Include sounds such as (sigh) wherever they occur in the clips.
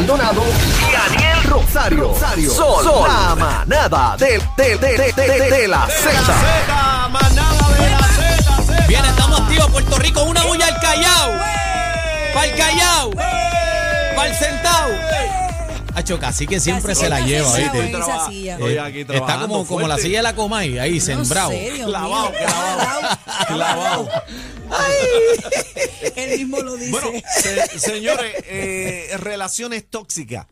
Maldonado y Daniel Rosario. Rosario. Son, son la manada de, de, de, de, de, de la Z. Z, manada de la Z. Bien, estamos activos. Puerto Rico, una bulla al Callao. Para el Callao. Para el Centao. Hacho, casi que siempre Casi se la lleva, se ¿viste? lleva, esa Traba- silla. Estoy aquí Está como, como la silla de la Comay, ahí, sembrado. Sé, Clavado, mío. clavado. Clavado. Él mismo lo dice. Bueno, se- señores, eh, relaciones tóxicas.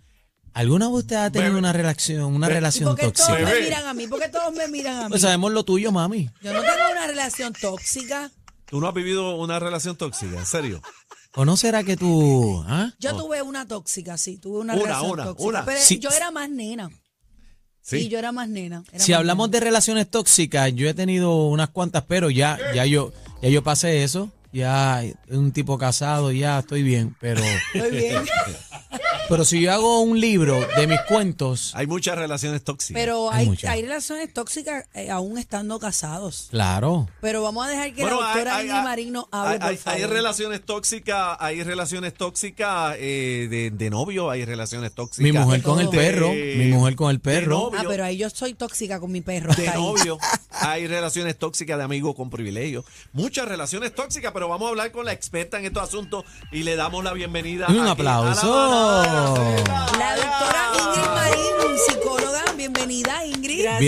¿Alguna de ustedes ha tenido Bebé. una relación, una Bebé. ¿Y relación por qué todos tóxica? me Bebé. miran a mí? ¿Por qué todos me miran a mí? Pues sabemos lo tuyo, mami. Yo no tengo una relación tóxica. ¿Tú no has vivido una relación tóxica? ¿En serio? ¿O no será que tú... ah? Yo tuve una tóxica, sí, tuve una, Una, relación una, tóxica. una. Pero Sí. yo era más nena. Sí, yo era más nena. era Si más hablamos nena. de relaciones tóxicas, yo he tenido unas cuantas, pero ya, ya yo, ya yo pasé eso. Ya un tipo casado, ya estoy bien. Pero, Estoy bien. (laughs) pero si yo hago un libro de mis cuentos, Hay muchas relaciones tóxicas. Pero Hay hay, muchas. hay relaciones tóxicas eh, aún estando casados. claro. Pero vamos a dejar que Bueno, la doctora Ingrid hay- Marín nos hable, hay, por hay- favor. hay relaciones tóxicas, hay relaciones tóxicas eh, de, de novio, hay relaciones tóxicas. Mi mujer con el perro, De- mi mujer con el perro. novio. Ah, pero ahí yo soy tóxica con mi perro. de novio. (laughs) Hay relaciones tóxicas de amigo con privilegio. Muchas relaciones tóxicas, pero vamos a hablar con la experta en estos asuntos y le damos la bienvenida. Un aquí aplauso. a la manada. La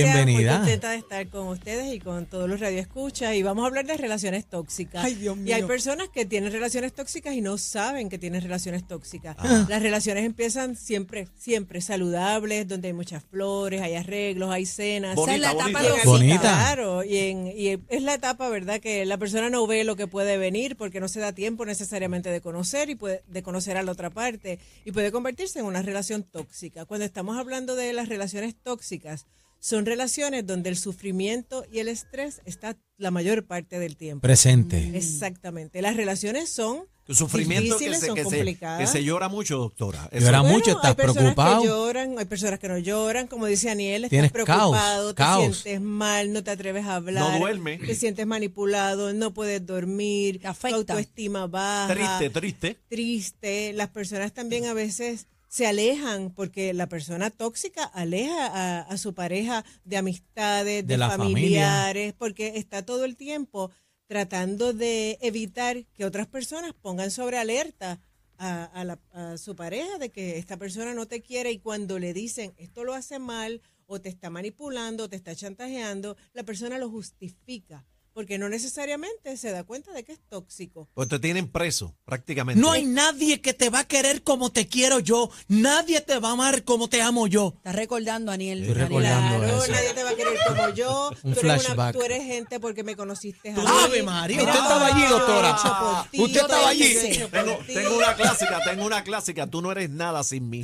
Bienvenida. muy contenta de estar con ustedes y con todos los radioescuchas. Y vamos a hablar de relaciones tóxicas. Ay, Dios Y hay mío. personas que tienen relaciones tóxicas y no saben que tienen relaciones tóxicas. Ah. Las relaciones empiezan siempre, siempre saludables, donde hay muchas flores, hay arreglos, hay cenas. Esa es la Bonita, etapa bonita. Bonita. Claro, y, en- y es la etapa, ¿verdad? Que la persona no ve lo que puede venir porque no se da tiempo necesariamente de conocer y puede, de conocer a la otra parte y puede convertirse en una relación tóxica. Cuando estamos hablando de las relaciones tóxicas, son relaciones donde el sufrimiento y el estrés está la mayor parte del tiempo. Presente. Exactamente. Las relaciones son Tu sufrimiento que difíciles, se, son que, se, complicadas. que se llora mucho, doctora. Eso- Llora mucho, hay estás personas preocupado. que lloran, hay personas que no lloran, como dice Aniel, estás Tienes preocupado, caos, te caos. sientes mal, no te atreves a hablar, No duerme. te sientes manipulado, no puedes dormir, tu autoestima baja, Triste, triste. triste. Las personas también a veces se alejan porque la persona tóxica aleja a, a su pareja de amistades, de, familiares, porque está todo el tiempo tratando de evitar que otras personas pongan sobre alerta a, a la- a su pareja de que esta persona no te quiere y cuando le dicen esto lo hace mal o te está manipulando o te está chantajeando, la persona lo justifica porque no necesariamente se da cuenta de que es tóxico. Pues te tienen preso, prácticamente. No hay nadie que te va a querer como te quiero yo. Nadie te va a amar como te amo yo. Estás recordando, Aniel. Estoy Daniel. recordando. Claro, eso. nadie te va a querer como yo. (laughs) Un tú, eres flashback. tú eres gente porque me conociste a mí. Ave María, usted estaba allí, que doctora. ti, Usted estaba allí. Tengo, una clásica, tengo una clásica. Tú no eres nada sin mí.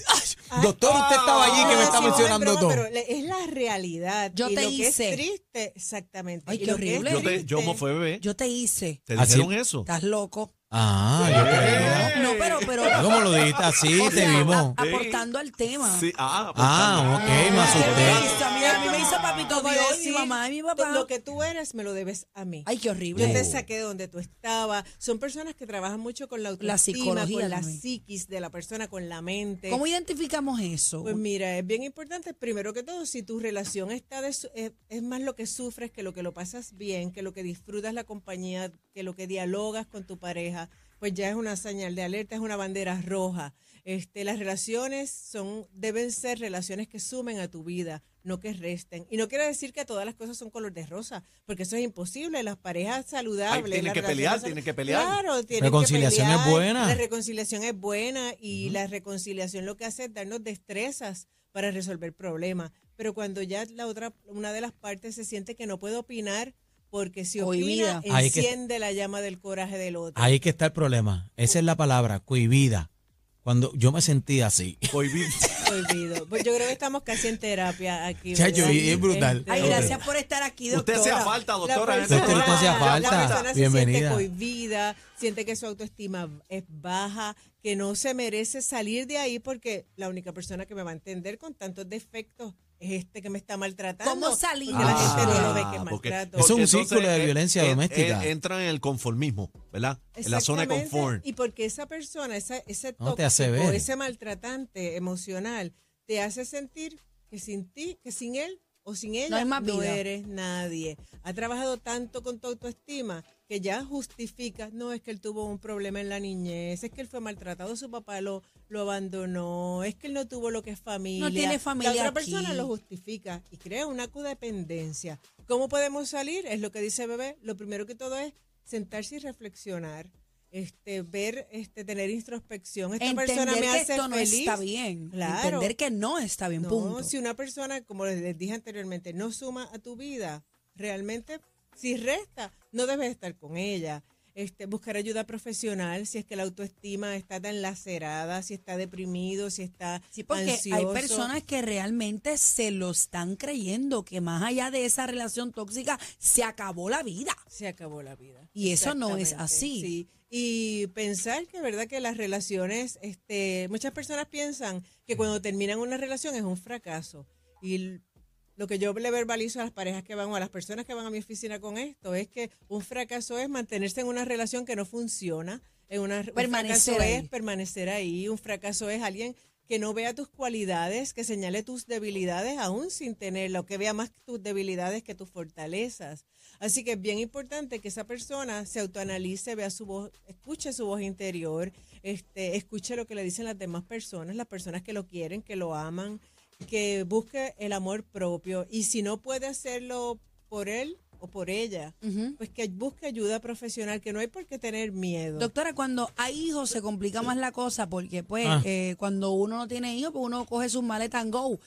Doctor, usted estaba allí que me está mencionando todo. Pero es la realidad. Yo y te lo que hice. es triste, exactamente. Ay, y qué que horrible. Yo, te, yo triste- como fue bebé. Yo te hice. ¿Te Así- dijeron eso? Estás loco. Ah, yo creía. No, pero, pero. ¿Cómo lo dijiste así? o Te sea, vimos. a- aportando al tema. Sí, ah, Ah, ok, me Me asusté. a, mí, a mí me hizo papito Dios, mi mamá y mi papá. Lo que tú eres me lo debes a mí. Ay, qué horrible. Yo te Oh. saqué de donde tú estabas. Son personas que trabajan mucho con la autoestima, psicología con la también. psiquis de la persona, con la mente. ¿Cómo identificamos eso? Pues mira, es bien importante, primero que todo, si tu relación está de su- es, es más lo que sufres que lo que lo pasas bien, que lo que disfrutas la compañía, que lo que dialogas con tu pareja, pues ya es una señal de alerta, es una bandera roja. Este, las relaciones son deben ser relaciones que sumen a tu vida, no que resten. Y no quiere decir que todas las cosas son color de rosa, porque eso es imposible. Las parejas saludables. tienen las que pelear, tienen que pelear. Claro, tienen Reconciliación que es pelear. buena. La reconciliación es buena y la reconciliación lo que hace es darnos destrezas para resolver problemas. Pero cuando ya la otra, una de las partes se siente que no puede opinar porque si Cohibida. opina, Ahí que- enciende la llama del coraje del otro. Ahí que está el problema. Esa es la palabra, cohibida. Cuando yo me sentí así. Prohibido. Olvido. Pues yo creo que estamos casi en terapia aquí. Chacho, ¿verdad? y es brutal. Este, Ay, gracias por estar aquí, Usted doctora. hacía falta, doctora. en este persona, usted hacía programa. falta. la persona se Bienvenida. siente cohibida, siente que su autoestima es baja, que no se merece salir de ahí porque la única persona que me va a entender con tantos defectos es este que me está maltratando. ¿Cómo salir Porque la Ah, gente no lo ve que es porque- maltrato. Eso es un círculo de eh, violencia eh, doméstica. eh, entran en el conformismo, ¿verdad? En la zona de Exactamente, confort. Y porque esa persona, esa, ese No, te hace tóxico, ver. ese maltratante emocional, te hace sentir que sin ti, que sin él o sin ella No hay más vida. eres nadie. Ha trabajado tanto con tu autoestima que ya justifica, no es que él tuvo un problema en la niñez, es que él fue maltratado, su papá lo, lo abandonó, es que él no tuvo lo que es familia. tiene familia La otra aquí. persona lo justifica y crea una codependencia. ¿Cómo podemos salir? Es lo que dice Bebé. Lo primero que todo es sentarse y reflexionar. Este, ver, este, tener introspección. Esta persona me que hace no feliz. está bien. Claro. Entender que no está bien, No, punto. si una persona, como les dije anteriormente, no suma a tu vida, realmente, si resta, no debes estar con ella. Este, buscar ayuda profesional si es que la autoestima está tan lacerada, si está deprimido, si está Sí, porque hay ansioso. personas que realmente se lo están creyendo, que más allá de esa relación tóxica, se acabó la vida. se acabó la vida. Y eso no es así. sí. Y pensar que verdad que las relaciones, este, muchas personas piensan que cuando terminan una relación es un fracaso. Y lo que yo le verbalizo a las parejas que van o a las personas que van a mi oficina con esto es que un fracaso es mantenerse en una relación que no funciona. En una, un Permanecer fracaso ahí. es permanecer ahí. Un fracaso es alguien que no vea tus cualidades, que señale tus debilidades aún sin tenerlo, que vea más tus debilidades que tus fortalezas. Así que es bien importante que esa persona se autoanalice, vea su voz, escuche su voz interior, este, escuche lo que le dicen las demás personas, las personas que lo quieren, que lo aman, que busque el amor propio y si no puede hacerlo por él o por ella, pues que busque ayuda profesional, que no hay por qué tener miedo. Doctora, cuando hay hijos se complica más la cosa porque pues Ah. eh, cuando uno no tiene hijos, pues uno coge sus maletas and go.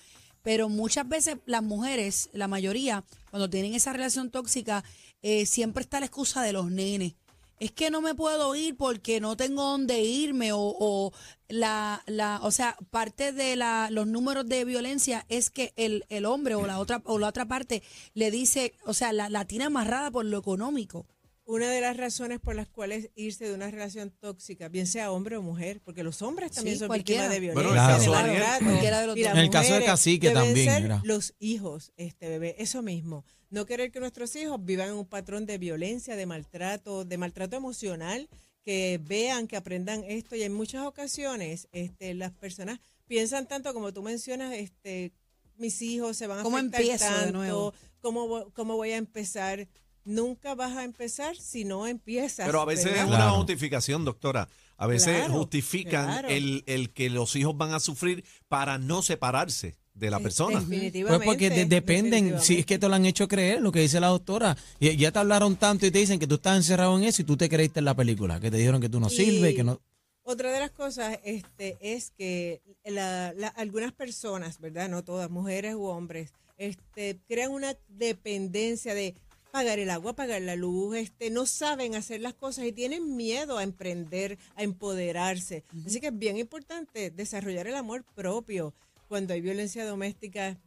Pero muchas veces las mujeres, la mayoría, cuando tienen esa relación tóxica, eh, siempre está la excusa de los nenes. Es que no me puedo ir porque no tengo dónde irme o, o la, la, o sea, parte de la, los números de violencia es que el, el hombre o la otra o la otra parte le dice, o sea, la, la tiene amarrada por lo económico. Una de las razones por las cuales irse de una relación tóxica, bien sea hombre o mujer, porque los hombres también Sí, son cualquiera. víctimas de Bueno, violencia, el de caso de cualquiera de los dos. En el caso de Cacique deben también, ser mira. los hijos, este bebé, eso mismo. No querer que nuestros hijos vivan en un patrón de violencia, de maltrato, de maltrato emocional, que vean, que aprendan esto. Y en muchas ocasiones, este, las personas piensan tanto como tú mencionas, este, mis hijos se van a ¿Cómo afectar empiezo de tanto, nuevo? ¿cómo, cómo voy a empezar? Nunca vas a empezar si no empiezas. Pero a veces ¿verdad? es una Claro. justificación, doctora. A veces Claro, justifican claro. El, el que los hijos van a sufrir para no separarse de la persona. Definitivamente. Pues porque de- dependen, si es que te lo han hecho creer, lo que dice la doctora. Y ya te hablaron tanto y te dicen que tú estás encerrado en eso y tú te creíste en la película, que te dijeron que tú no Y- sirves, que no... Otra de las cosas este, es que la- la- algunas personas, ¿verdad? No todas, mujeres u hombres, este, crean una dependencia de pagar el agua, pagar la luz, este, no saben hacer las cosas y tienen miedo a emprender, a empoderarse. Así que es bien importante desarrollar el amor propio. Cuando hay violencia doméstica,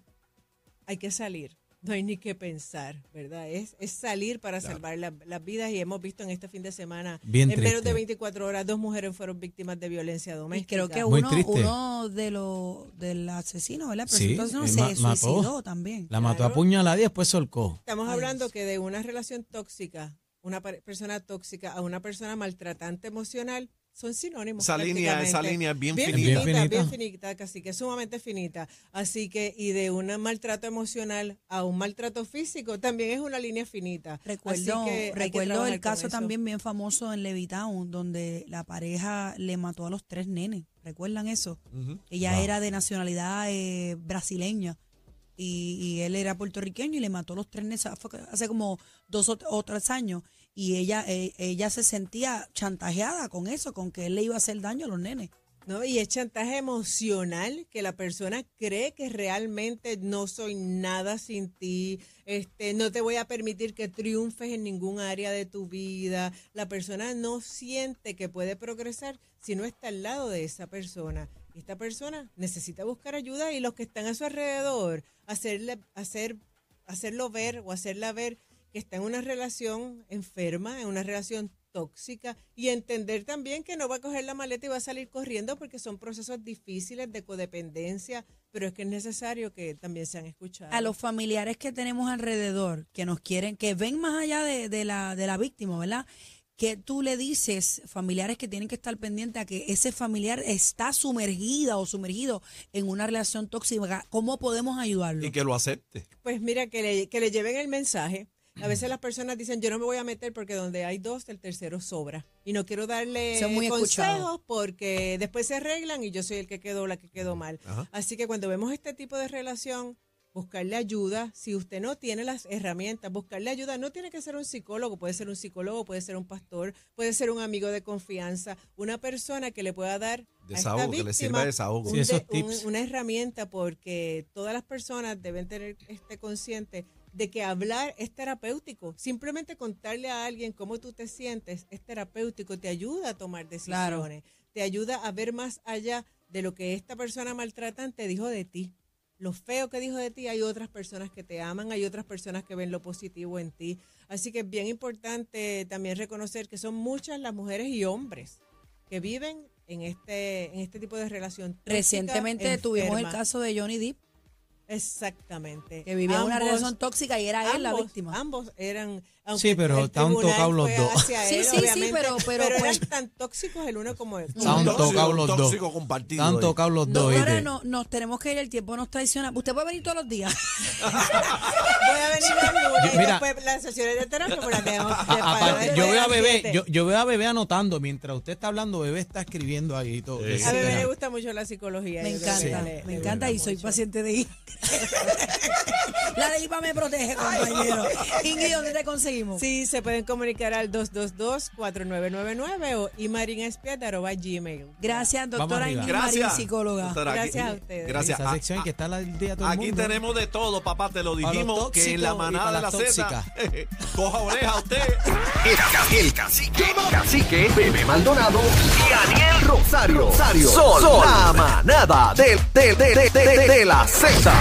hay que salir. No hay ni que pensar, ¿verdad? Es, es salir para salvar la- las vidas y hemos visto en este fin de semana, Bien en menos de 24 horas, dos mujeres fueron víctimas de violencia Y doméstica. creo que Muy uno, triste. uno de los del asesino, ¿verdad? Sí, Pero entonces eh, se mató. suicidó también. La mató a puñalada y después solcó. Estamos Ay, hablando Dios. que de una relación tóxica, una persona tóxica a una persona maltratante emocional, son sinónimos. Esa línea- esa línea es bien bien finita. finita. Bien Bien finita. casi que es sumamente finita. Así que, y de un maltrato emocional a un maltrato físico, también es una línea finita. Recuerdo, recuerdo el caso eso. también bien famoso en Levitown, donde la pareja le mató a los tres nenes. ¿Recuerdan eso? Ella Wow. era de nacionalidad eh, brasileña y, y él era puertorriqueño y le mató los tres fue hace como dos o, o tres años. Y ella, eh, ella se sentía chantajeada con eso, con que él le iba a hacer daño a los nenes. ¿no? Y es chantaje emocional que la persona cree que realmente no soy nada sin ti, este, no te voy a permitir que triunfes en ningún área de tu vida. La persona no siente que puede progresar si no está al lado de esa persona. Esta persona necesita buscar ayuda y los que están a su alrededor, hacerle, hacer, hacerlo ver o hacerla ver que está en una relación enferma, en una relación tóxica y entender también que no va a coger la maleta y va a salir corriendo porque son procesos difíciles de codependencia, pero es que es necesario que también sean escuchados. A los familiares que tenemos alrededor, que nos quieren, que ven más allá de, de la, de la víctima, ¿verdad? Que tú le dices, familiares que tienen que estar pendientes a que ese familiar está sumergida o sumergido en una relación tóxica, ¿cómo podemos ayudarlo? Y que lo acepte. Pues mira, que le, que le lleven el mensaje. A veces las personas dicen, yo no me voy a meter porque donde hay dos, el tercero sobra. Y no quiero darle muy consejos porque después se arreglan y yo soy el que quedó o la que quedó mal. Ajá. Así que cuando vemos este tipo de relación, buscarle ayuda. Si usted no tiene las herramientas, buscarle ayuda. No tiene que ser un psicólogo, puede ser un psicólogo, puede ser un pastor, puede ser un amigo de confianza, una persona que le pueda dar a esta Desahogo, que le víctima sirva de desahogo. un Sí, esos un- tips. una herramienta porque todas las personas deben tener este consciente de que hablar es terapéutico. Simplemente contarle a alguien cómo tú te sientes es terapéutico, te ayuda a tomar decisiones, te ayuda a ver más allá de lo que esta persona maltratante dijo de ti. Lo feo que dijo de ti, hay otras personas que te aman, hay otras personas que ven lo positivo en ti. Así que es bien importante también reconocer que son muchas las mujeres y hombres que viven en este, en este tipo de relación. tóxica, Recientemente tuvimos el caso de Johnny Depp, Exactamente. que vivía una Ambos- relación tóxica y era él la ambos- víctima. Ambos eran. Sí, pero estaban tocados los dos. hacia Sí, él, sí, sí, pero- pero, eran pues- tan tóxicos el uno como el Estaban otro. tocados los dos. tóxico compartido. Están ahí. tocados los No, dos. ahora no, nos tenemos que ir, el tiempo nos traiciona. Usted puede venir todos los días. (laughs) Voy a venir el lunes y Mira. después las sesiones de terapia pues las dejamos A- preparadas aparte, yo veo a bebé, yo, yo veo a bebé anotando mientras usted está hablando, bebé está escribiendo ahí y todo. Sí. A bebé tema. le gusta mucho la psicología. Me encanta, me encanta y soy paciente de. La de IVA me protege, compañero. Ingrid, ¿dónde te conseguimos? Sí, se pueden comunicar al 222-4999 o imarinespia.gmail. Gracias, doctora. Ingrid Marín, Gracias. psicóloga. Doctora, aquí- Gracias a ustedes. Gracias. Esa sección que está al día todo el Aquí mundo. tenemos de todo, papá, te lo los dijimos, que en la tóxicos y manada de para la las Z, (laughs) coja oreja usted. El, ca- el cacique, cacique, Bebé Maldonado y Aniel Rosario. Rosario. Son, son la manada de, de, de, de, de, de la Z.